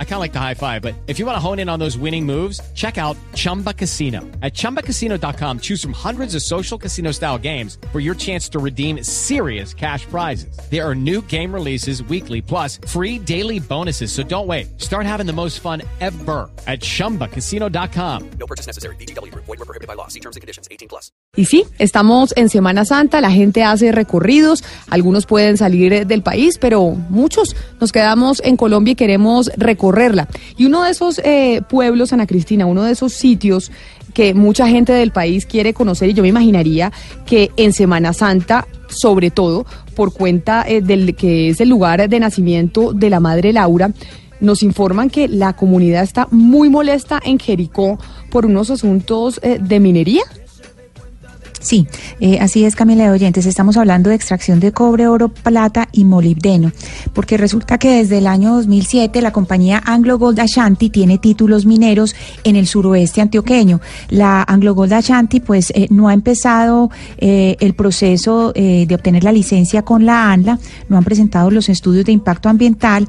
I kind of like the high five, but if you want to hone in on those winning moves, check out Chumba Casino. At ChumbaCasino.com, choose from hundreds of social casino style games for your chance to redeem serious cash prizes. There are new game releases weekly, plus free daily bonuses. So don't wait. Start having the most fun ever at ChumbaCasino.com. No purchase necessary. BGW. Void were prohibited by law. See terms and conditions. 18 plus. Y sí, estamos en Semana Santa. La gente hace recorridos. Algunos pueden salir del país, pero muchos nos quedamos en Colombia y queremos Y uno de esos eh, pueblos, Ana Cristina, uno de esos sitios que mucha gente del país quiere conocer y yo me imaginaría que en Semana Santa, sobre todo por cuenta eh, del que es el lugar de nacimiento de la madre Laura, nos informan que la comunidad está muy molesta en Jericó por unos asuntos eh, de minería. Sí, eh, así es, Camila de Oyentes. Estamos hablando de extracción de cobre, oro, plata y molibdeno, porque resulta que desde el año 2007 la compañía Anglo Gold Ashanti tiene títulos mineros en el suroeste antioqueño. La Anglo Gold Ashanti, pues, eh, no ha empezado eh, el proceso de obtener la licencia con la ANLA, no han presentado los estudios de impacto ambiental.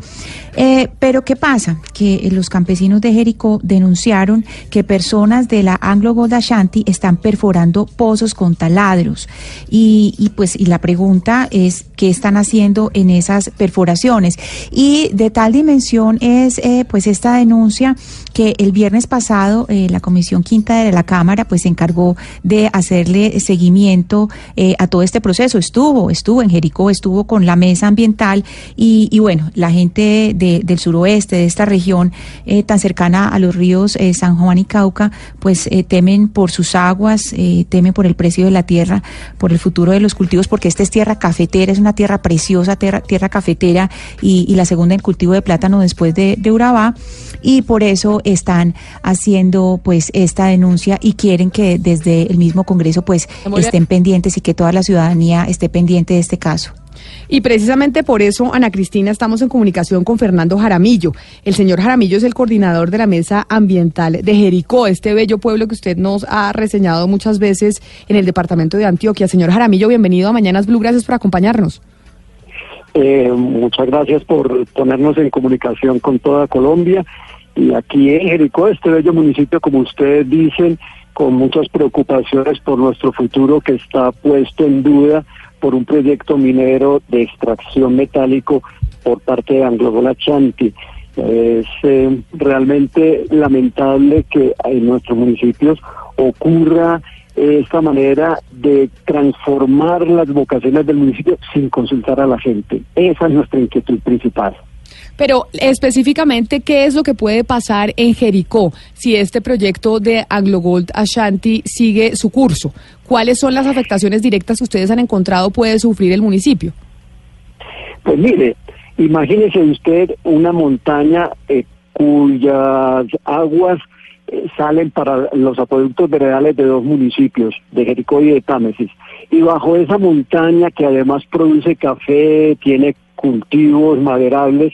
Pero, ¿qué pasa? Que los campesinos de Jericó denunciaron que personas de la Anglo Gold Ashanti están perforando pozos con taladros. Y, y, pues y la pregunta es qué están haciendo en esas perforaciones. Y de tal dimensión es eh, pues esta denuncia que el viernes pasado eh, la Comisión Quinta de la Cámara pues se encargó de hacerle seguimiento eh, a todo este proceso. Estuvo, estuvo en Jericó, estuvo con la mesa ambiental y, bueno, la gente de, del suroeste, de esta región tan cercana a los ríos San Juan y Cauca, pues temen por sus aguas, temen por el precio de la tierra, por el futuro de los cultivos, porque esta es tierra cafetera, es una tierra preciosa, tierra, tierra cafetera y, la segunda en cultivo de plátano después de, de Urabá, y por eso están haciendo pues esta denuncia y quieren que desde el mismo Congreso pues estén pendientes y que toda la ciudadanía esté pendiente de este caso. Y precisamente por eso, Ana Cristina, estamos en comunicación con Fernando Jaramillo. El señor Jaramillo es el coordinador de la Mesa Ambiental de Jericó, este bello pueblo que usted nos ha reseñado muchas veces en el departamento de Antioquia. Señor Jaramillo, bienvenido a Mañanas Blue, gracias por acompañarnos. Eh, muchas gracias por ponernos en comunicación con toda Colombia. Y aquí en Jericó, este bello municipio, como ustedes dicen, con muchas preocupaciones por nuestro futuro que está puesto en duda por un proyecto minero de extracción metálico por parte de Anglo Chanti. Es eh, realmente lamentable que en nuestros municipios ocurra esta manera de transformar las vocaciones del municipio sin consultar a la gente. Esa es nuestra inquietud principal. Pero específicamente, ¿qué es lo que puede pasar en Jericó si este proyecto de Anglo Gold Ashanti sigue su curso? ¿Cuáles son las afectaciones directas que ustedes han encontrado puede sufrir el municipio? Pues mire, imagínese usted una montaña eh, cuyas aguas eh, salen para los acueductos veredales de dos municipios, de Jericó y de Támesis. Y bajo esa montaña que además produce café, tiene cultivos maderables,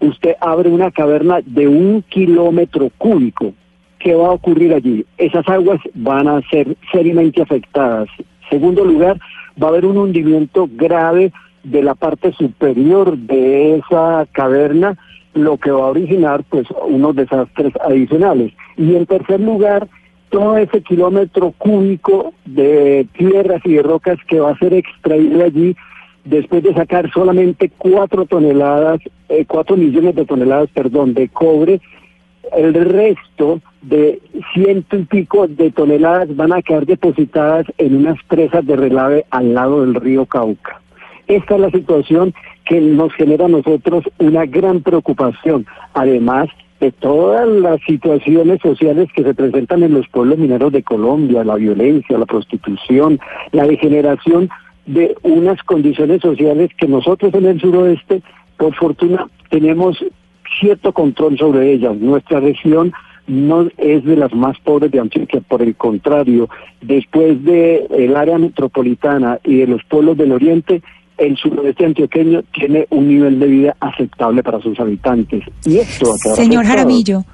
usted abre una caverna de un kilómetro cúbico. ¿Qué va a ocurrir allí? Esas aguas van a ser seriamente afectadas. Segundo lugar, va a haber un hundimiento grave de la parte superior de esa caverna, lo que va a originar pues unos desastres adicionales. Y en tercer lugar, todo ese kilómetro cúbico de tierras y de rocas que va a ser extraído allí después de sacar solamente cuatro toneladas, eh, cuatro millones de toneladas, perdón, de cobre, el resto de ciento y pico de toneladas van a quedar depositadas en unas presas de relave al lado del río Cauca. Esta es la situación que nos genera a nosotros una gran preocupación, además de todas las situaciones sociales que se presentan en los pueblos mineros de Colombia, la violencia, la prostitución, la degeneración de unas condiciones sociales que nosotros en el suroeste, por fortuna, tenemos cierto control sobre ellas. Nuestra región no es de las más pobres de Antioquia, por el contrario, después de el área metropolitana y de los pueblos del oriente, el suroeste antioqueño tiene un nivel de vida aceptable para sus habitantes. Y esto Señor Jaramillo.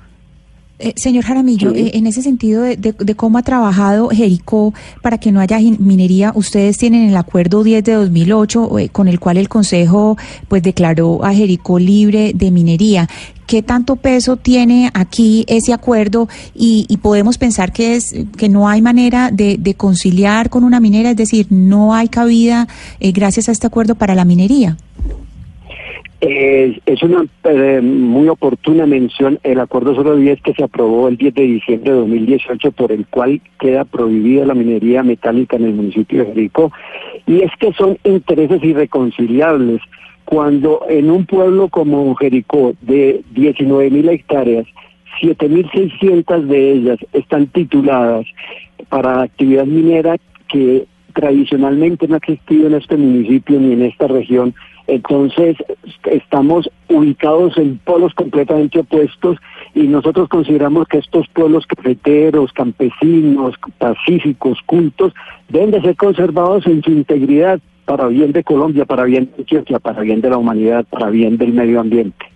Eh, señor Jaramillo, Sí. eh, en ese sentido de, de- de cómo ha trabajado Jericó para que no haya minería, ustedes tienen el acuerdo 10 de 2008 eh, con el cual el Consejo pues declaró a Jericó libre de minería. ¿Qué tanto peso tiene aquí ese acuerdo y, y podemos pensar que es que no hay manera de, de conciliar con una minera, es decir, no hay cabida eh, gracias a este acuerdo para la minería? Eh, es una eh, muy oportuna mención el acuerdo 010 que se aprobó el 10 de diciembre de 2018 por el cual queda prohibida la minería metálica en el municipio de Jericó y es que son intereses irreconciliables cuando en un pueblo como Jericó de 19 mil hectáreas 7.600 de ellas están tituladas para actividad minera que tradicionalmente no ha existido en este municipio ni en esta región. Entonces, estamos ubicados en polos completamente opuestos y nosotros consideramos que estos pueblos cafeteros, campesinos, pacíficos, cultos, deben de ser conservados en su integridad para bien de Colombia, para bien de Antioquia, para bien de la humanidad, para bien del medio ambiente.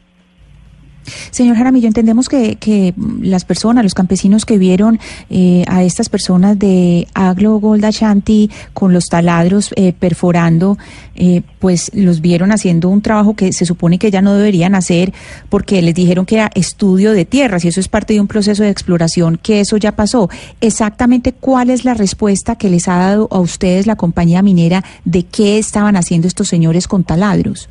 Señor Jaramillo, entendemos que, que las personas, los campesinos que vieron eh, a estas personas de Aglo Gold Ashanti con los taladros eh, perforando, eh, pues los vieron haciendo un trabajo que se supone que ya no deberían hacer porque les dijeron que era estudio de tierras y eso es parte de un proceso de exploración, que eso ya pasó. Exactamente cuál es la respuesta que les ha dado a ustedes la compañía minera de qué estaban haciendo estos señores con taladros.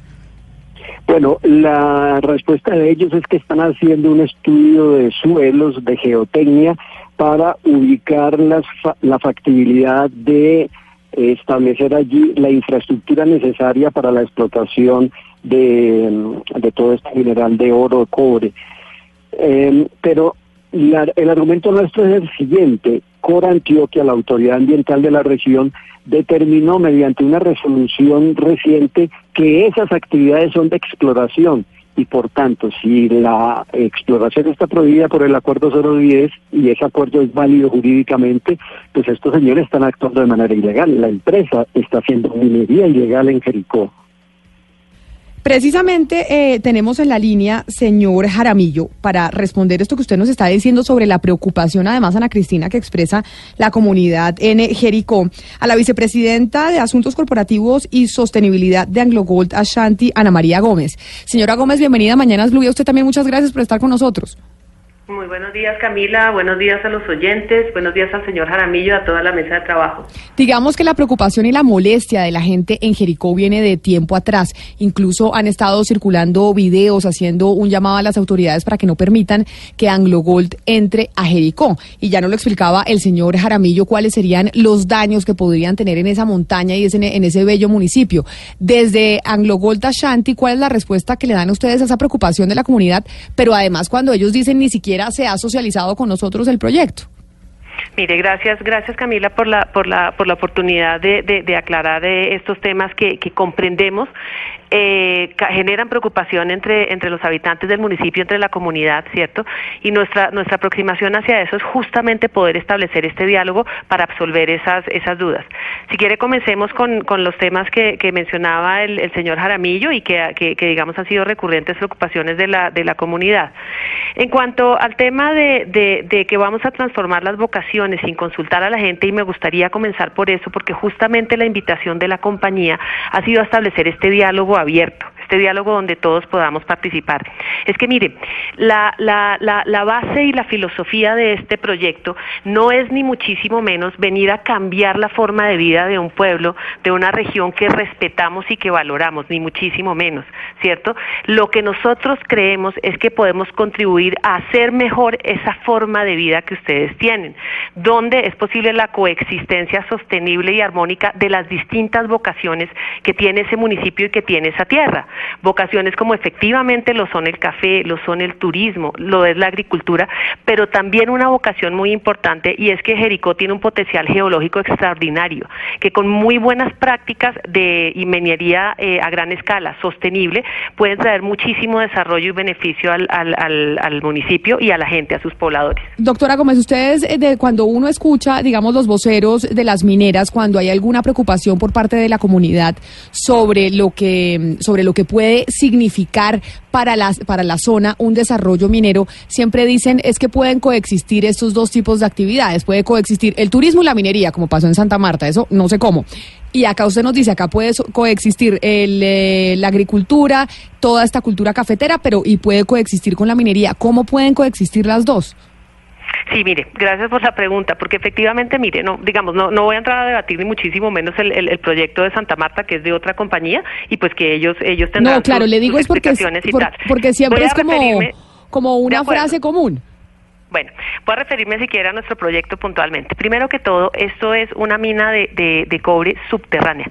Bueno, la respuesta de ellos es que están haciendo un estudio de suelos, de geotecnia, para ubicar las la factibilidad de establecer allí la infraestructura necesaria para la explotación de, de todo este mineral de oro, cobre. Eh, pero la- el argumento nuestro es el siguiente. Cora Antioquia, la autoridad ambiental de la región, determinó mediante una resolución reciente que esas actividades son de exploración y por tanto, si la exploración está prohibida por el acuerdo 010 y ese acuerdo es válido jurídicamente, pues estos señores están actuando de manera ilegal. La empresa está haciendo minería ilegal en Jericó. Precisamente eh, tenemos en la línea, señor Jaramillo, para responder esto que usted nos está diciendo sobre la preocupación, además, Ana Cristina, que expresa la comunidad en Jericó, a la vicepresidenta de Asuntos Corporativos y Sostenibilidad de Anglo Gold Ashanti, Ana María Gómez. Señora Gómez, bienvenida a Mañanas Blue usted también muchas gracias por estar con nosotros. Muy buenos días Camila, buenos días a los oyentes, buenos días al señor Jaramillo a toda la mesa de trabajo. Digamos que la preocupación y la molestia de la gente en Jericó viene de tiempo atrás. Incluso han estado circulando videos haciendo un llamado a las autoridades para que no permitan que Anglo Gold entre a Jericó. Y ya nos lo explicaba el señor Jaramillo cuáles serían los daños que podrían tener en esa montaña y en ese bello municipio. Desde Anglo Gold Ashanti, ¿cuál es la respuesta que le dan a ustedes a esa preocupación de la comunidad? Pero además cuando ellos dicen ni siquiera se ha socializado con nosotros el proyecto. Mire, gracias, gracias Camila por la por la por la oportunidad de, de, de aclarar eh, estos temas que, comprendemos eh, generan preocupación entre entre los habitantes del municipio, entre la comunidad, cierto. Y nuestra nuestra aproximación hacia eso es justamente poder establecer este diálogo para absolver esas esas dudas. Si quiere comencemos con, con los temas que, que mencionaba el, señor Jaramillo y que, que, digamos han sido recurrentes preocupaciones de la de la comunidad. En cuanto al tema de, de que vamos a transformar las vocaciones sin consultar a la gente, y me gustaría comenzar por eso, porque justamente la invitación de la compañía ha sido establecer este diálogo abierto, este diálogo donde todos podamos participar. Es que mire, la, la, la, base y la filosofía de este proyecto no es ni muchísimo menos venir a cambiar la forma de vida de un pueblo, de una región que respetamos y que valoramos, ni muchísimo menos, ¿cierto? Lo que nosotros creemos es que podemos contribuir a hacer mejor esa forma de vida que ustedes tienen, donde es posible la coexistencia sostenible y armónica de las distintas vocaciones que tiene ese municipio y que tiene esa tierra. Vocaciones como efectivamente lo son el café, lo son el turismo, lo es la agricultura, pero también una vocación muy importante y es que Jericó tiene un potencial geológico extraordinario, que con muy buenas prácticas de minería eh, a gran escala, sostenible, pueden traer muchísimo desarrollo y beneficio al, al, al, al municipio y a la gente, a sus pobladores. Doctora Gómez, ustedes, eh, de, cuando uno escucha, digamos, los voceros de las mineras, cuando hay alguna preocupación por parte de la comunidad sobre lo que, sobre lo que puede significar para la, para la zona un desarrollo minero, siempre dicen es que pueden coexistir estos dos tipos de actividades. Puede coexistir el turismo y la minería, como pasó en Santa Marta, eso no sé cómo. Y acá usted nos dice, acá puede coexistir el, eh, la agricultura, toda esta cultura cafetera, pero y puede coexistir con la minería. ¿Cómo pueden coexistir las dos? Sí, mire, gracias por la pregunta, porque efectivamente, mire, no, digamos, no, no voy a entrar a debatir ni muchísimo menos el, el, proyecto de Santa Marta, que es de otra compañía, y pues que ellos, ellos tendrán No, claro, le digo es porque, porque siempre es como, como una frase común. Bueno, voy a referirme siquiera a nuestro proyecto puntualmente. Primero que todo, esto es una mina de, de, de cobre subterránea.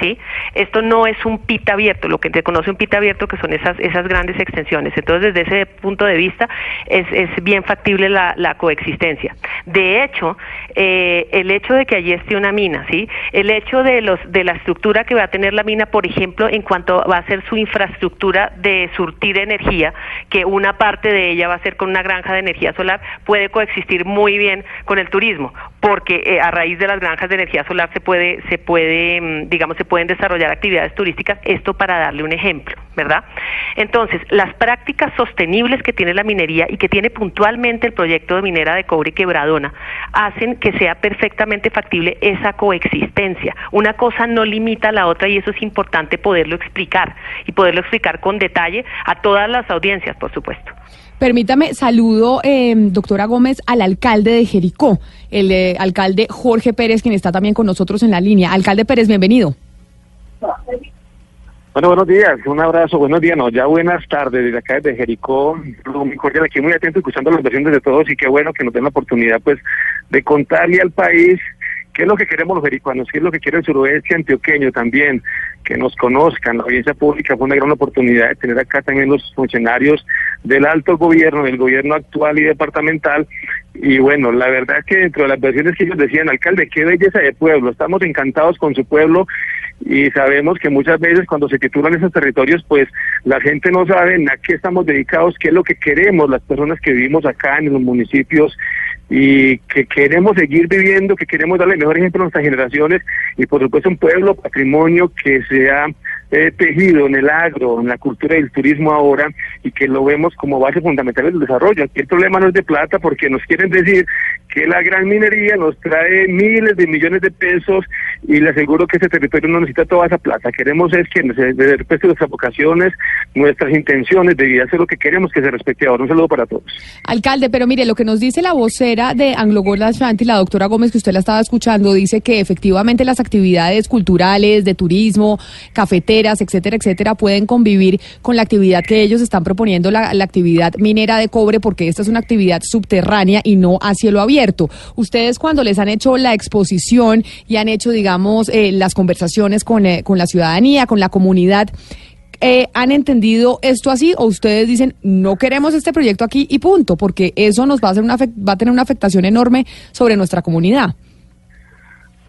¿Sí? Esto no es un pit abierto, lo que se conoce un pit abierto que son esas, esas grandes extensiones. Entonces, desde ese punto de vista, es, es bien factible la, la coexistencia. De hecho, eh, el hecho de que allí esté una mina, ¿sí? El hecho de, los, de la estructura que va a tener la mina, por ejemplo, en cuanto va a ser su infraestructura de surtir energía, que una parte de ella va a ser con una granja de energía solar, puede coexistir muy bien con el turismo, porque eh, a raíz de las granjas de energía solar se puede, se puede, mm, pueden desarrollar actividades turísticas, esto para darle un ejemplo, ¿verdad? Entonces, las prácticas sostenibles que tiene la minería y que tiene puntualmente el proyecto de minera de cobre quebradona hacen que sea perfectamente factible esa coexistencia. Una cosa no limita a la otra y eso es importante poderlo explicar y poderlo explicar con detalle a todas las audiencias, por supuesto. Permítame, saludo, eh, doctora Gómez, al alcalde de Jericó, el eh, alcalde Jorge Pérez, quien está también con nosotros en la línea. Alcalde Pérez, bienvenido. Bueno, buenos días, un abrazo, buenos días, no, ya buenas tardes desde acá desde Jericó, muy cordial aquí, muy atento escuchando las versiones de todos y qué bueno que nos den la oportunidad pues de contarle al país qué es lo que queremos los jericuanos, qué es lo que quiere el suroeste antioqueño también, que nos conozcan, la audiencia pública fue una gran oportunidad de tener acá también los funcionarios del alto gobierno, del gobierno actual y departamental, y bueno, la verdad es que dentro de las versiones que ellos decían, alcalde, qué belleza de pueblo, estamos encantados con su pueblo y sabemos que muchas veces cuando se titulan esos territorios, pues la gente no sabe a qué estamos dedicados, qué es lo que queremos las personas que vivimos acá en los municipios y que queremos seguir viviendo, que queremos darle mejor ejemplo a nuestras generaciones y por supuesto un pueblo, patrimonio que sea tejido en el agro, en la cultura del turismo ahora y que lo vemos como base fundamental del desarrollo. Aquí el problema no es de plata porque nos quieren decir que la gran minería nos trae miles de millones de pesos y le aseguro que ese territorio no necesita toda esa plata. Queremos es que se respete nuestras vocaciones, nuestras intenciones de vida, hacer lo que queremos que se respete ahora. Un saludo para todos. Alcalde, pero mire, lo que nos dice la vocera de Anglo Gold Ashanti, la doctora Gómez, que usted la estaba escuchando, dice que efectivamente las actividades culturales, de turismo, cafeteras, etcétera, etcétera, pueden convivir con la actividad que ellos están proponiendo, la, actividad minera de cobre, porque esta es una actividad subterránea y no a cielo abierto. Ustedes cuando les han hecho la exposición y han hecho, digamos, eh, las conversaciones con, eh, con la ciudadanía, con la comunidad, eh, ¿han entendido esto así o ustedes dicen no queremos este proyecto aquí y punto? Porque eso nos va a, hacer una, va a tener una afectación enorme sobre nuestra comunidad.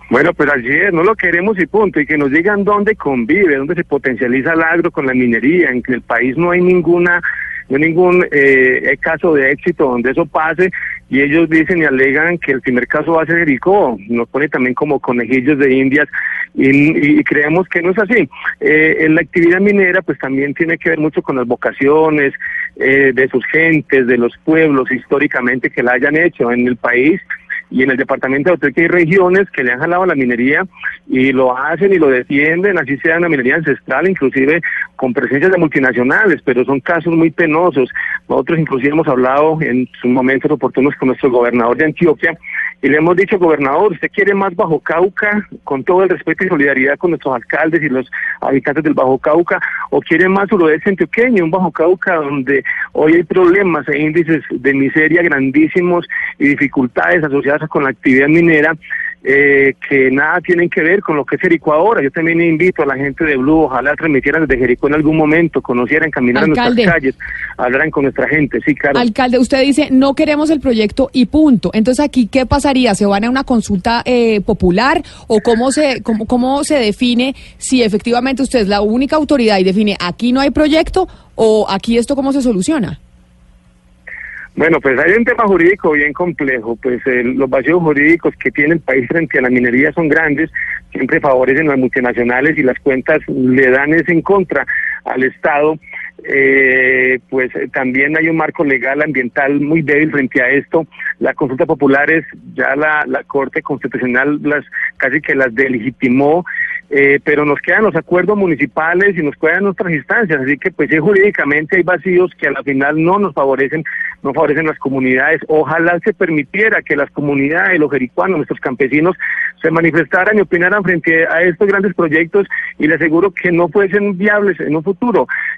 Bueno, pues allí no lo queremos y punto, y que nos digan dónde convive, dónde se potencializa el agro con la minería, en que el país no hay ninguna no hay ningún eh, caso de éxito donde eso pase. Y ellos dicen y alegan que el primer caso va a ser Jericó, nos pone también como conejillos de indias. Y, creemos que no es así. Eh, en la actividad minera pues también tiene que ver mucho con las vocaciones eh, de sus gentes, de los pueblos históricamente que la hayan hecho en el país y en el departamento de Antioquia hay regiones que le han jalado la minería y lo hacen y lo defienden, así sea una minería ancestral, inclusive con presencias de multinacionales, pero son casos muy penosos. Nosotros inclusive hemos hablado en sus momentos oportunos con nuestro gobernador de Antioquia y le hemos dicho, gobernador, ¿usted quiere más Bajo Cauca, con todo el respeto y solidaridad con nuestros alcaldes y los habitantes del Bajo Cauca, o quiere más suroeste antioqueño, un Bajo Cauca donde hoy hay problemas e índices de miseria grandísimos y dificultades asociadas con la actividad minera? Eh, que nada tienen que ver con lo que es Jericó ahora. Yo también invito a la gente de Blue, ojalá transmitieran desde Jericó en algún momento, conocieran, caminaran nuestras calles, hablaran con nuestra gente. Sí, claro. Alcalde, usted dice, no queremos el proyecto y punto. Entonces, aquí, ¿qué pasaría? ¿Se van a una consulta eh, popular o cómo se, cómo, cómo se define si efectivamente usted es la única autoridad y define aquí no hay proyecto o aquí esto cómo se soluciona? Bueno, pues hay un tema jurídico bien complejo, pues los vacíos jurídicos que tiene el país frente a la minería son grandes, siempre favorecen las multinacionales y las cuentas le dan ese en contra al Estado, eh, pues eh, también hay un marco legal ambiental muy débil frente a esto. La consulta popular es ya la, Corte Constitucional las casi que las delegitimó eh, pero nos quedan los acuerdos municipales y nos quedan otras instancias, así que pues jurídicamente hay vacíos que a la final no nos favorecen, no favorecen las comunidades. Ojalá se permitiera que las comunidades, los jericuanos, nuestros campesinos, se manifestaran y opinaran frente a estos grandes proyectos y les aseguro que no fuesen viables en un futuro.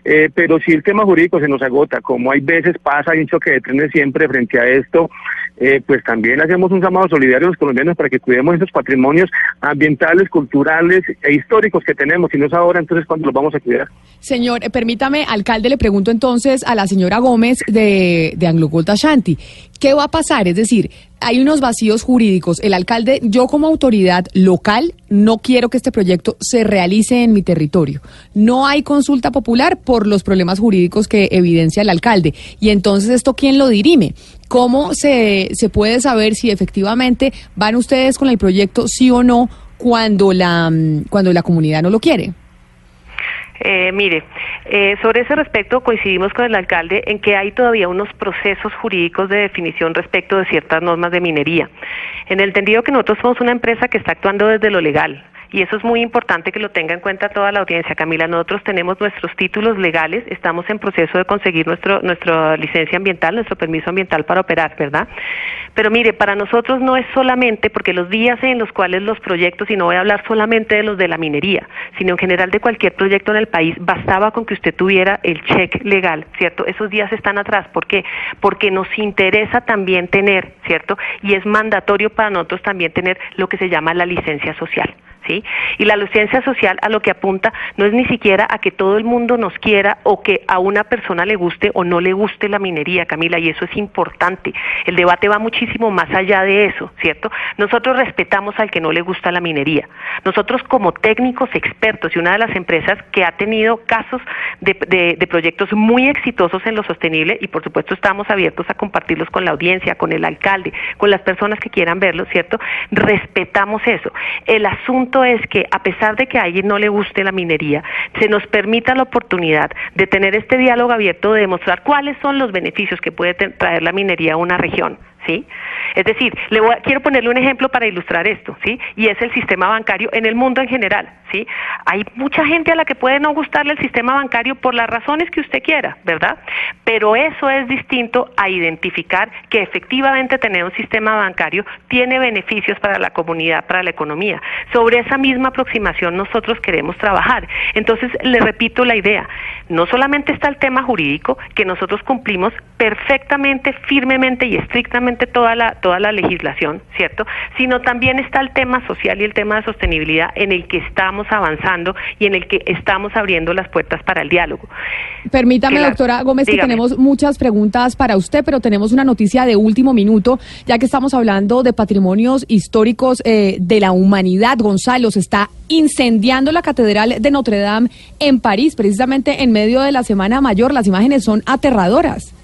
Eh, pero si el tema jurídico se nos agota, como hay veces pasa, hay un choque de trenes siempre frente a esto, eh, pues también hacemos un llamado solidario a los colombianos para que cuidemos esos patrimonios ambientales, culturales e históricos que tenemos. Si no es ahora, entonces ¿cuándo los vamos a cuidar? Señor, eh, permítame, alcalde, le pregunto entonces a la señora Gómez de, de Anglo Gold Ashanti, ¿qué va a pasar? Es decir, hay unos vacíos jurídicos. El alcalde, yo como autoridad local, no quiero que este proyecto se realice en mi territorio. No hay consulta popular por los problemas jurídicos que evidencia el alcalde. Y entonces, ¿esto quién lo dirime? ¿Cómo se, se puede saber si efectivamente van ustedes con el proyecto sí o no cuando la, mm, cuando la comunidad no lo quiere? Eh, mire, eh, sobre ese respecto coincidimos con el alcalde en que hay todavía unos procesos jurídicos de definición respecto de ciertas normas de minería. En el entendido que nosotros somos una empresa que está actuando desde lo legal, y eso es muy importante que lo tenga en cuenta toda la audiencia, Camila. Nosotros tenemos nuestros títulos legales, estamos en proceso de conseguir nuestro, nuestra licencia ambiental, nuestro permiso ambiental para operar, ¿verdad? Pero mire, para nosotros no es solamente porque los días en los cuales los proyectos, y no voy a hablar solamente de los de la minería, sino en general de cualquier proyecto en el país, bastaba con que usted tuviera el check legal, ¿cierto? Esos días están atrás. ¿Por qué? Porque nos interesa también tener, ¿cierto? Y es mandatorio para nosotros también tener lo que se llama la licencia social. Y la licencia social a lo que apunta no es ni siquiera a que todo el mundo nos quiera o que a una persona le guste o no le guste la minería, Camila, y eso es importante. El debate va muchísimo más allá de eso, ¿cierto? Nosotros respetamos al que no le gusta la minería. Nosotros como técnicos expertos y una de las empresas que ha tenido casos de, de proyectos muy exitosos en lo sostenible y por supuesto estamos abiertos a compartirlos con la audiencia, con el alcalde, con las personas que quieran verlo, ¿cierto? Respetamos eso. El asunto es que a pesar de que a alguien no le guste la minería, se nos permita la oportunidad de tener este diálogo abierto, de demostrar cuáles son los beneficios que puede traer la minería a una región. ¿Sí? Es decir, le voy quiero ponerle un ejemplo para ilustrar esto, ¿sí? Y es el sistema bancario en el mundo en general, ¿sí? Hay mucha gente a la que puede no gustarle el sistema bancario por las razones que usted quiera, ¿verdad? Pero eso es distinto a identificar que efectivamente tener un sistema bancario tiene beneficios para la comunidad, para la economía. Sobre esa misma aproximación nosotros queremos trabajar. Entonces, le repito la idea, no solamente está el tema jurídico, que nosotros cumplimos perfectamente, firmemente y estrictamente toda la toda la legislación, ¿cierto? Sino también está el tema social y el tema de sostenibilidad en el que estamos avanzando y en el que estamos abriendo las puertas para el diálogo. Permítame, doctora Gómez, que tenemos muchas preguntas para usted, pero tenemos una noticia de último minuto, ya que estamos hablando de patrimonios históricos eh, de la humanidad. Gonzalo, se está incendiando la Catedral de Notre Dame en París, precisamente en medio de la Semana Mayor. Las imágenes son aterradoras.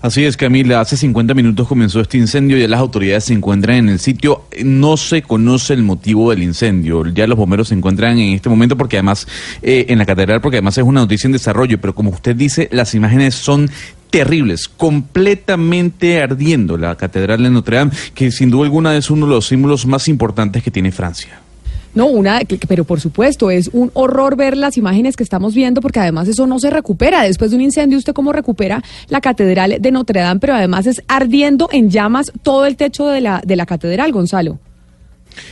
Así es, Camila. Hace 50 minutos comenzó este incendio. Ya las autoridades se encuentran en el sitio. No se conoce el motivo del incendio. Ya los bomberos se encuentran en este momento porque además, eh, en la catedral, porque además es una noticia en desarrollo. Pero como usted dice, las imágenes son terribles, completamente ardiendo la Catedral de Notre Dame, que sin duda alguna es uno de los símbolos más importantes que tiene Francia. No, una, pero por supuesto, es un horror ver las imágenes que estamos viendo porque además eso no se recupera. Después de un incendio, ¿usted cómo recupera la catedral de Notre Dame? Pero además es ardiendo en llamas todo el techo de la, de la catedral, Gonzalo.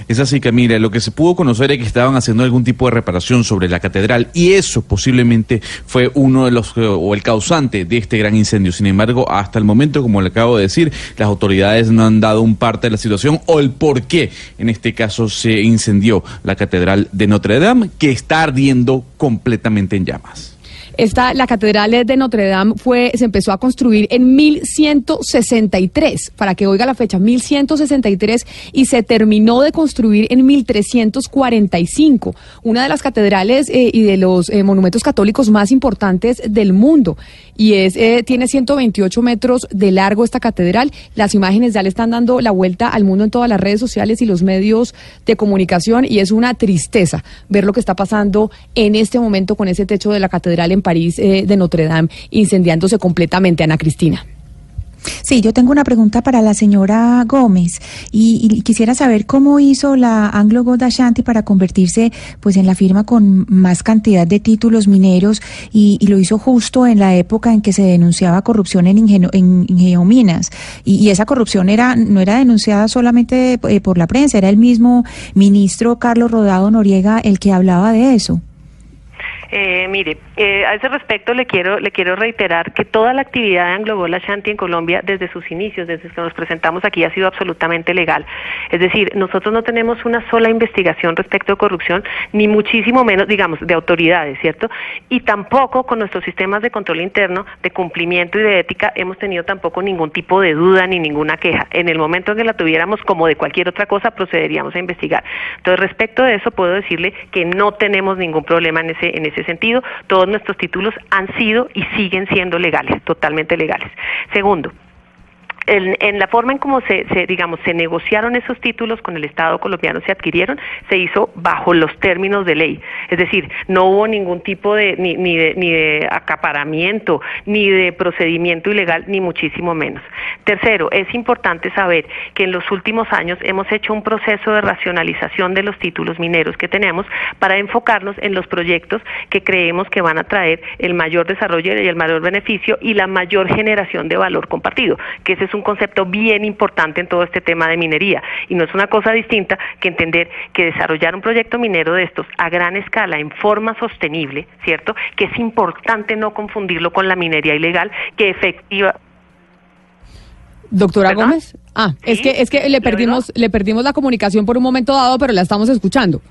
Es así, Camila. Lo que se pudo conocer es que estaban haciendo algún tipo de reparación sobre la catedral y eso posiblemente fue uno de los o el causante de este gran incendio. Sin embargo, hasta el momento, como le acabo de decir, las autoridades no han dado un parte de la situación o el por qué en este caso se incendió la catedral de Notre Dame, que está ardiendo completamente en llamas. Esta, la catedral de Notre Dame fue, se empezó a construir en 1163, para que oiga la fecha, 1163, y se terminó de construir en 1345. Una de las catedrales eh, y de los eh, monumentos católicos más importantes del mundo. Y es, eh, tiene 128 metros de largo esta catedral. Las imágenes ya le están dando la vuelta al mundo en todas las redes sociales y los medios de comunicación y es una tristeza ver lo que está pasando en este momento con ese techo de la catedral en París de Notre Dame incendiándose completamente, Ana Cristina. Sí, yo tengo una pregunta para la señora Gómez y, quisiera saber cómo hizo la Anglo Gold Ashanti para convertirse pues en la firma con más cantidad de títulos mineros y, lo hizo justo en la época en que se denunciaba corrupción en, en, Geominas y, esa corrupción era no era denunciada solamente eh, por la prensa, era el mismo ministro Carlos Rodado Noriega el que hablaba de eso. Eh, mire, eh, a ese respecto le quiero le quiero reiterar que toda la actividad de Anglogola Shanti en Colombia desde sus inicios, desde que nos presentamos aquí, ha sido absolutamente legal. Es decir, nosotros no tenemos una sola investigación respecto a corrupción, ni muchísimo menos, digamos, de autoridades, ¿cierto? Y tampoco con nuestros sistemas de control interno, de cumplimiento y de ética, hemos tenido tampoco ningún tipo de duda ni ninguna queja. En el momento en que la tuviéramos, como de cualquier otra cosa, procederíamos a investigar. Entonces, respecto de eso, puedo decirle que no tenemos ningún problema en ese en ese sentido, todos nuestros títulos han sido y siguen siendo legales, totalmente legales. Segundo, en, la forma en cómo se, digamos, se negociaron esos títulos con el Estado colombiano, se adquirieron, se hizo bajo los términos de ley. Es decir, no hubo ningún tipo de, ni, ni, de, ni de acaparamiento, ni de procedimiento ilegal, ni muchísimo menos. Tercero, es importante saber que en los últimos años hemos hecho un proceso de racionalización de los títulos mineros que tenemos para enfocarnos en los proyectos que creemos que van a traer el mayor desarrollo y el mayor beneficio y la mayor generación de valor compartido, que ese es un concepto bien importante en todo este tema de minería y no es una cosa distinta que entender que desarrollar un proyecto minero de estos a gran escala en forma sostenible, ¿cierto? Que es importante no confundirlo con la minería ilegal que efectiva Doctora Gómez, ah, es que es que le perdimos le perdimos la comunicación por un momento dado, pero la estamos escuchando.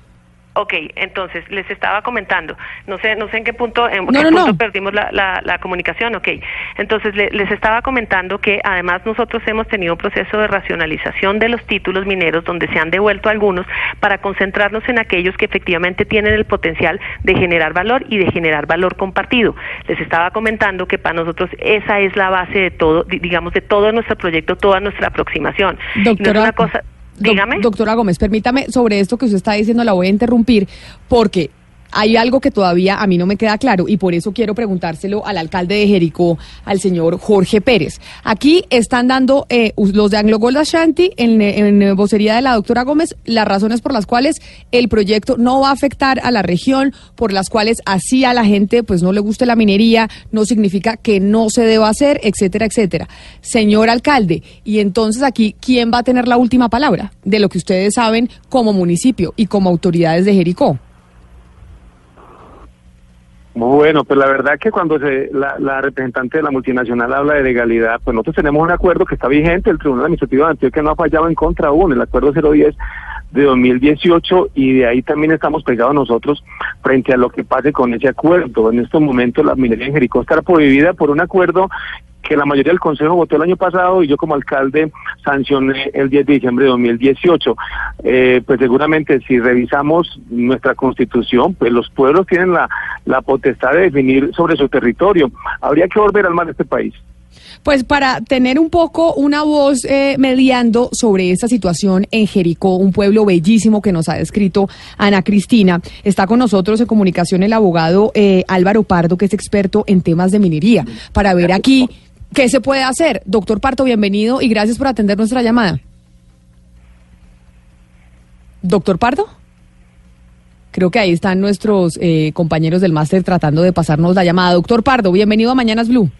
Ok, entonces les estaba comentando, no sé, no sé en qué punto, en qué punto perdimos la, la, comunicación, ok. Entonces les estaba comentando que además nosotros hemos tenido un proceso de racionalización de los títulos mineros donde se han devuelto algunos para concentrarnos en aquellos que efectivamente tienen el potencial de generar valor y de generar valor compartido. Les estaba comentando que para nosotros esa es la base de todo, digamos, de todo nuestro proyecto, toda nuestra aproximación. Doctora, una cosa, Dígame. doctora Gómez, permítame sobre esto que usted está diciendo, la voy a interrumpir porque hay algo que todavía a mí no me queda claro y por eso quiero preguntárselo al alcalde de Jericó, al señor Jorge Pérez. Aquí están dando eh, los de Anglo Gold Ashanti en, en, vocería de la doctora Gómez las razones por las cuales el proyecto no va a afectar a la región, por las cuales así a la gente pues no le guste la minería, no significa que no se deba hacer, etcétera, etcétera. Señor alcalde, y entonces aquí, ¿quién va a tener la última palabra de lo que ustedes saben como municipio y como autoridades de Jericó? Bueno, pues la verdad que cuando se, la, representante de la multinacional habla de legalidad, pues nosotros tenemos un acuerdo que está vigente, el Tribunal Administrativo de Antioquia no ha fallado en contra aún, el acuerdo 010 de 2018 y de ahí también estamos pegados nosotros frente a lo que pase con ese acuerdo. En estos momentos la minería en Jericó está prohibida por un acuerdo que la mayoría del Consejo votó el año pasado y yo como alcalde sancioné el 10 de diciembre de 2018. Eh, pues seguramente si revisamos nuestra constitución, pues los pueblos tienen la, la potestad de definir sobre su territorio. Habría que volver al mar de este país. Pues para tener un poco una voz eh, mediando sobre esta situación en Jericó, un pueblo bellísimo que nos ha descrito Ana Cristina, está con nosotros en comunicación el abogado eh, Álvaro Pardo, que es experto en temas de minería, para ver aquí qué se puede hacer. Doctor Pardo, bienvenido y gracias por atender nuestra llamada. Doctor Pardo. Creo que ahí están nuestros eh, compañeros del máster tratando de pasarnos la llamada. Doctor Pardo, bienvenido a Mañanas Blue.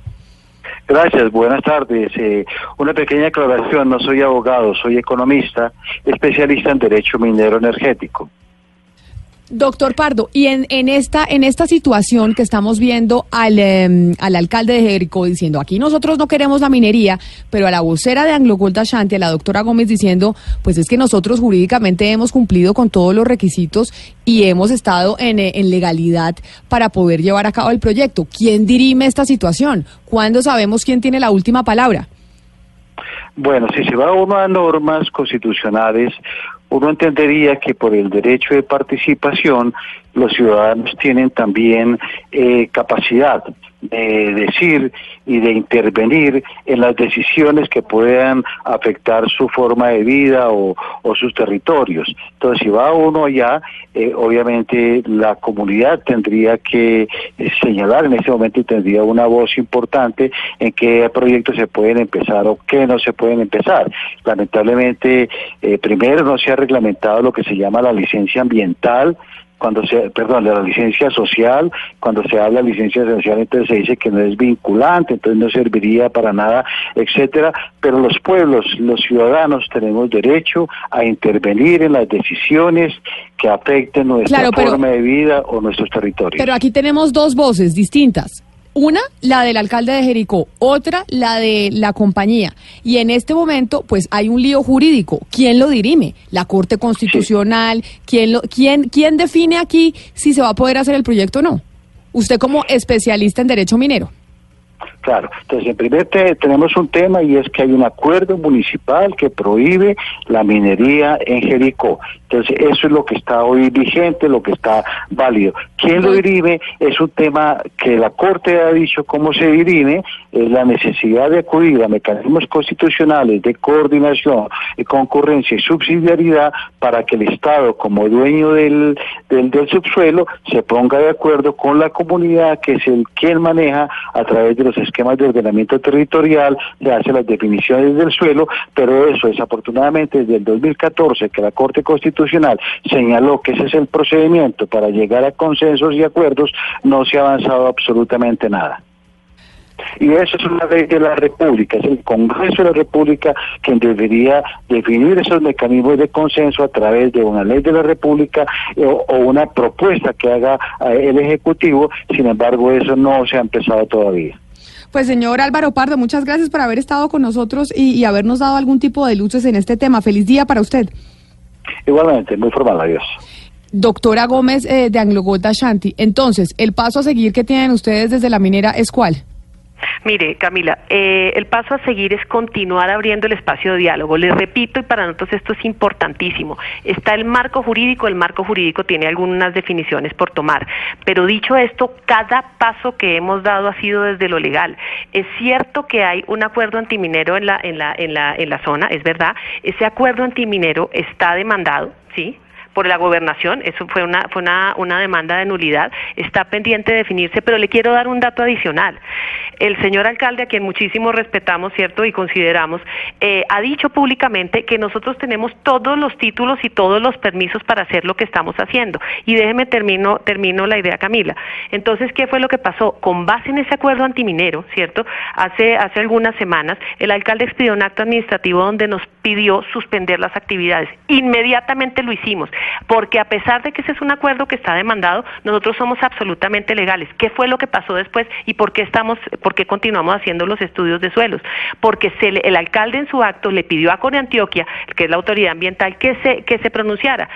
Gracias, buenas tardes. Eh, una pequeña aclaración, no soy abogado, soy economista, especialista en derecho minero energético. Doctor Pardo, y en, en esta en esta situación que estamos viendo al, em, al alcalde de Jericó diciendo aquí nosotros no queremos la minería, pero a la vocera de Anglo Gold Ashanti, a la doctora Gómez diciendo, pues es que nosotros jurídicamente hemos cumplido con todos los requisitos y hemos estado en, eh, en legalidad para poder llevar a cabo el proyecto. ¿Quién dirime esta situación? ¿Cuándo sabemos quién tiene la última palabra? Bueno, si se va uno a normas constitucionales, uno entendería que por el derecho de participación los ciudadanos tienen también eh, capacidad de decir y de intervenir en las decisiones que puedan afectar su forma de vida o, sus territorios. Entonces, si va uno allá, eh, obviamente la comunidad tendría que eh, señalar en ese momento y tendría una voz importante en qué proyectos se pueden empezar o qué no se pueden empezar. Lamentablemente, eh, primero no se ha reglamentado lo que se llama la licencia ambiental, cuando se, perdón, de la licencia social, cuando se habla de licencia social, entonces se dice que no es vinculante, entonces no serviría para nada, etcétera, pero los pueblos, los ciudadanos tenemos derecho a intervenir en las decisiones que afecten nuestra Claro, pero- forma de vida o nuestros territorios. Pero aquí tenemos dos voces distintas. Una, la del alcalde de Jericó, otra, la de la compañía. Y en este momento, pues hay un lío jurídico. ¿Quién lo dirime? ¿La Corte Constitucional? ¿Quién, lo, quién, ¿Quién define aquí si se va a poder hacer el proyecto o no? Usted como especialista en derecho minero. Claro, entonces en primer te- tenemos un tema y es que hay un acuerdo municipal que prohíbe la minería en Jericó. Entonces eso es lo que está hoy vigente, lo que está válido. ¿Quién lo dirime? Es un tema que la Corte ha dicho cómo se dirime, es la necesidad de acudir a mecanismos constitucionales de coordinación, y concurrencia y subsidiariedad para que el Estado, como dueño del, del, del subsuelo, se ponga de acuerdo con la comunidad, que es el quien maneja a través de los esquemas de ordenamiento territorial, se hace las definiciones del suelo, pero eso desafortunadamente desde el 2014 que la Corte Constitucional señaló que ese es el procedimiento para llegar a consensos y acuerdos, no se ha avanzado absolutamente nada. Y eso es una ley de la República, es el Congreso de la República quien debería definir esos mecanismos de consenso a través de una ley de la República eh, o, o una propuesta que haga eh, el Ejecutivo, sin embargo eso no se ha empezado todavía. Pues señor Álvaro Pardo, muchas gracias por haber estado con nosotros y, y habernos dado algún tipo de luces en este tema. Feliz día para usted. Igualmente, muy formal, adiós. Doctora Gómez eh, de Anglo Gold Ashanti. Entonces, el paso a seguir que tienen ustedes desde la minera es cuál? Mire, Camila, eh, el paso a seguir es continuar abriendo el espacio de diálogo. Les repito, y para nosotros esto es importantísimo, está el marco jurídico, el marco jurídico tiene algunas definiciones por tomar, pero dicho esto, cada paso que hemos dado ha sido desde lo legal. Es cierto que hay un acuerdo antiminero en la, en la, en la, en la zona, es verdad, ese acuerdo antiminero está demandado, ¿sí? por la gobernación, eso fue una fue una, una demanda de nulidad, está pendiente de definirse, pero le quiero dar un dato adicional. El señor alcalde, a quien muchísimo respetamos, ¿cierto? Y consideramos, eh, ha dicho públicamente que nosotros tenemos todos los títulos y todos los permisos para hacer lo que estamos haciendo. Y déjeme termino, termino la idea, Camila. Entonces, ¿qué fue lo que pasó? Con base en ese acuerdo antiminero, ¿cierto? Hace, hace algunas semanas, el alcalde expidió un acto administrativo donde nos pidió suspender las actividades. Inmediatamente lo hicimos, porque a pesar de que ese es un acuerdo que está demandado, nosotros somos absolutamente legales. ¿Qué fue lo que pasó después y por qué estamos, qué continuamos haciendo los estudios de suelos? Porque se le- el alcalde en su acto le pidió a Core Antioquia, que es la autoridad ambiental, que se, que se pronunciara.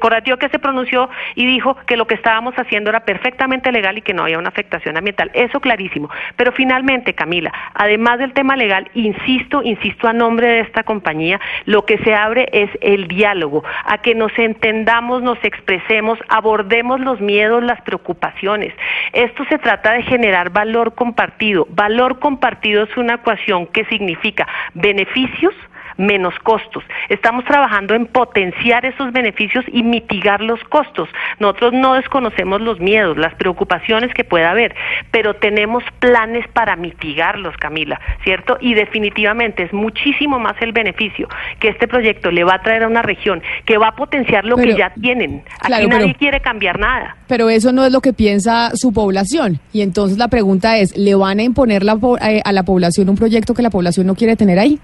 Core Antioquia se pronunció y dijo que lo que estábamos haciendo era perfectamente legal y que no había una afectación ambiental. Eso clarísimo. Pero finalmente, Camila, además del tema legal, insisto, insisto a nombre de esta compañía, lo que se abre es el diálogo, a que nos entendamos, nos expresemos, abordemos los miedos, las preocupaciones. Esto se trata de generar valor compartido. Valor compartido es una ecuación que significa beneficios menos costos. Estamos trabajando en potenciar esos beneficios y mitigar los costos. Nosotros no desconocemos los miedos, las preocupaciones que pueda haber, pero tenemos planes para mitigarlos, Camila, ¿cierto? Y definitivamente es muchísimo más el beneficio que este proyecto le va a traer a una región, que va a potenciar lo Pero- que ya tienen. Aquí Claro, nadie pero- quiere cambiar nada. Pero eso no es lo que piensa su población. Y entonces la pregunta es, ¿le van a imponer la eh, a la población un proyecto que la población no quiere tener ahí?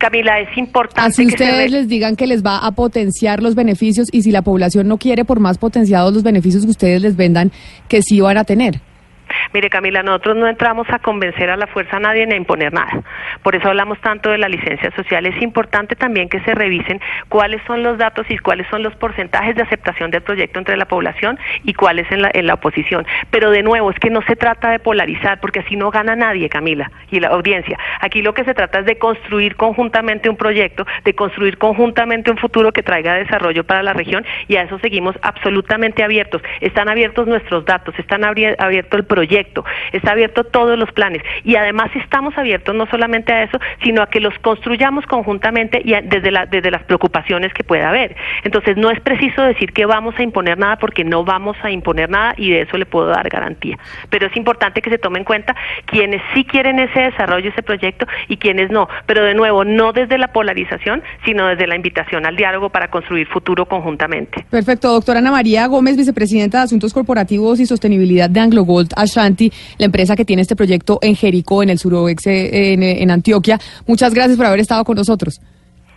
Camila, es importante Así que ustedes les digan que les va a potenciar los beneficios y si la población no quiere por más potenciados los beneficios que ustedes les vendan, que sí van a tener. Mire, Camila, nosotros no entramos a convencer a la fuerza a nadie ni a imponer nada. Por eso hablamos tanto de la licencia social. Es importante también que se revisen cuáles son los datos y cuáles son los porcentajes de aceptación del proyecto entre la población y cuáles en la, en la oposición. Pero de nuevo, es que no se trata de polarizar, porque así no gana nadie, Camila, y la audiencia. Aquí lo que se trata es de construir conjuntamente un proyecto, de construir conjuntamente un futuro que traiga desarrollo para la región y a eso seguimos absolutamente abiertos. Están abiertos nuestros datos, están abierto el proyecto, está abierto todos los planes y además estamos abiertos no solamente a eso, sino a que los construyamos conjuntamente y desde, desde las preocupaciones que pueda haber. Entonces no es preciso decir que vamos a imponer nada porque no vamos a imponer nada y de eso le puedo dar garantía. Pero es importante que se tome en cuenta quienes sí quieren ese desarrollo, ese proyecto y quienes no. Pero de nuevo, no desde la polarización, sino desde la invitación al diálogo para construir futuro conjuntamente. Perfecto, doctora Ana María Gómez, vicepresidenta de Asuntos Corporativos y Sostenibilidad de Anglo Gold Ashanti, la empresa que tiene este proyecto en Jericó, en el suroeste, en, en Antioquia. Muchas gracias por haber estado con nosotros.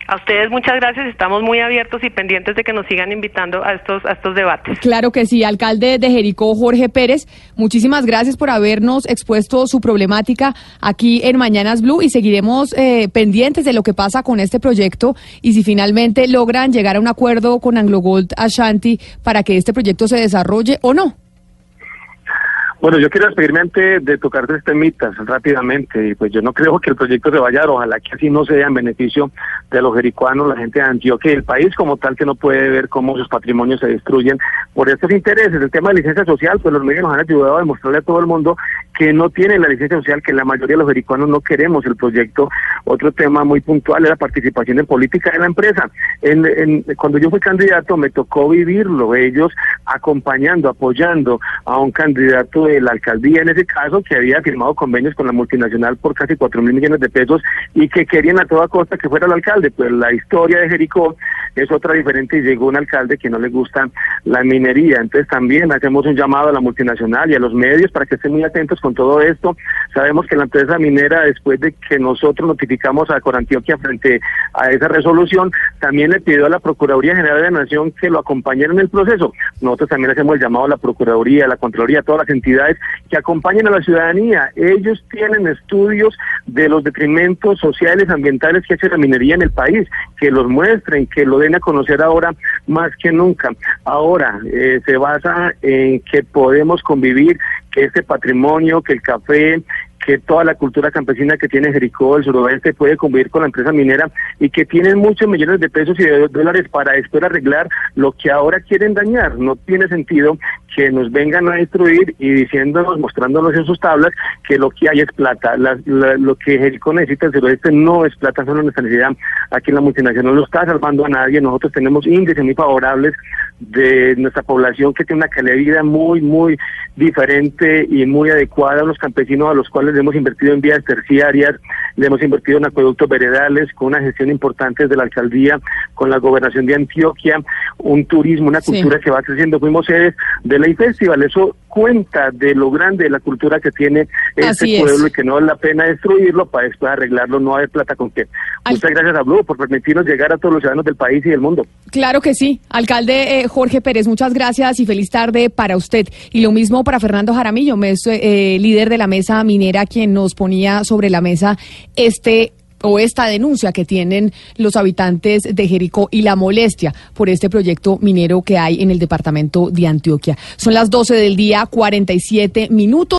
A ustedes muchas gracias, estamos muy abiertos y pendientes de que nos sigan invitando a estos, a estos debates. Claro que sí, alcalde de Jericó, Jorge Pérez, muchísimas gracias por habernos expuesto su problemática aquí en Mañanas Blue y seguiremos eh, pendientes de lo que pasa con este proyecto y si finalmente logran llegar a un acuerdo con Anglo Gold Ashanti para que este proyecto se desarrolle o no. Bueno, yo quiero despedirme antes de tocar tres temitas rápidamente. Y pues yo no creo que el proyecto se vaya, ojalá que así no sea en beneficio de los jericuanos, la gente de Antioquia y el país como tal que no puede ver cómo sus patrimonios se destruyen por estos intereses. El tema de licencia social, pues los medios nos han ayudado a demostrarle a todo el mundo que no tienen la licencia social, que la mayoría de los jericuanos no queremos el proyecto. Otro tema muy puntual es la participación en política de la empresa. En, en- cuando yo fui candidato me tocó vivirlo, ellos acompañando, apoyando a un candidato de la alcaldía, en ese caso, que había firmado convenios con la multinacional por casi cuatro mil millones de pesos y que querían a toda costa que fuera el alcalde. Pues la historia de Jericó es otra diferente y llegó un alcalde que no le gusta la minería. Entonces también hacemos un llamado a la multinacional y a los medios para que estén muy atentos con todo esto. Sabemos que la empresa minera, después de que nosotros notificamos a Corantioquia frente a esa resolución, también le pidió a la Procuraduría General de la Nación que lo acompañara en el proceso. Nosotros también hacemos el llamado a la Procuraduría, a la Contraloría, a todas las entidades que acompañen a la ciudadanía. Ellos tienen estudios de los detrimentos sociales, ambientales que hace la minería en el país, que los muestren, que lo den a conocer ahora más que nunca. Ahora eh, se basa en que podemos convivir, que este patrimonio, que el café, que toda la cultura campesina que tiene Jericó, el suroeste, puede convivir con la empresa minera y que tienen muchos millones de pesos y de dólares para después arreglar lo que ahora quieren dañar. No tiene sentido que nos vengan a destruir y diciéndonos, mostrándonos en sus tablas que lo que hay es plata. La- lo que Jericó necesita el suroeste no es plata, solo nuestra necesidad. Aquí la multinacional no está salvando a nadie. Nosotros tenemos índices muy favorables de nuestra población que tiene una calidad de vida muy, muy diferente y muy adecuada a los campesinos a los cuales le hemos invertido en vías terciarias, le hemos invertido en acueductos veredales, con una gestión importante de la alcaldía, con la gobernación de Antioquia, un turismo, una Sí. cultura que va creciendo. Fuimos sedes de la Festival, eso cuenta de lo grande de la cultura que tiene Así este es. pueblo y que no vale la pena destruirlo para después arreglarlo, no hay plata con qué. Al- Muchas gracias a Blue por permitirnos llegar a todos los ciudadanos del país y del mundo. Claro que sí. Alcalde eh, Jorge Pérez, muchas gracias y feliz tarde para usted. Y lo mismo para Fernando Jaramillo, mes- eh, líder de la mesa minera, quien nos ponía sobre la mesa este o esta denuncia que tienen los habitantes de Jericó y la molestia por este proyecto minero que hay en el departamento de Antioquia. Son las 12 del día, 47 minutos.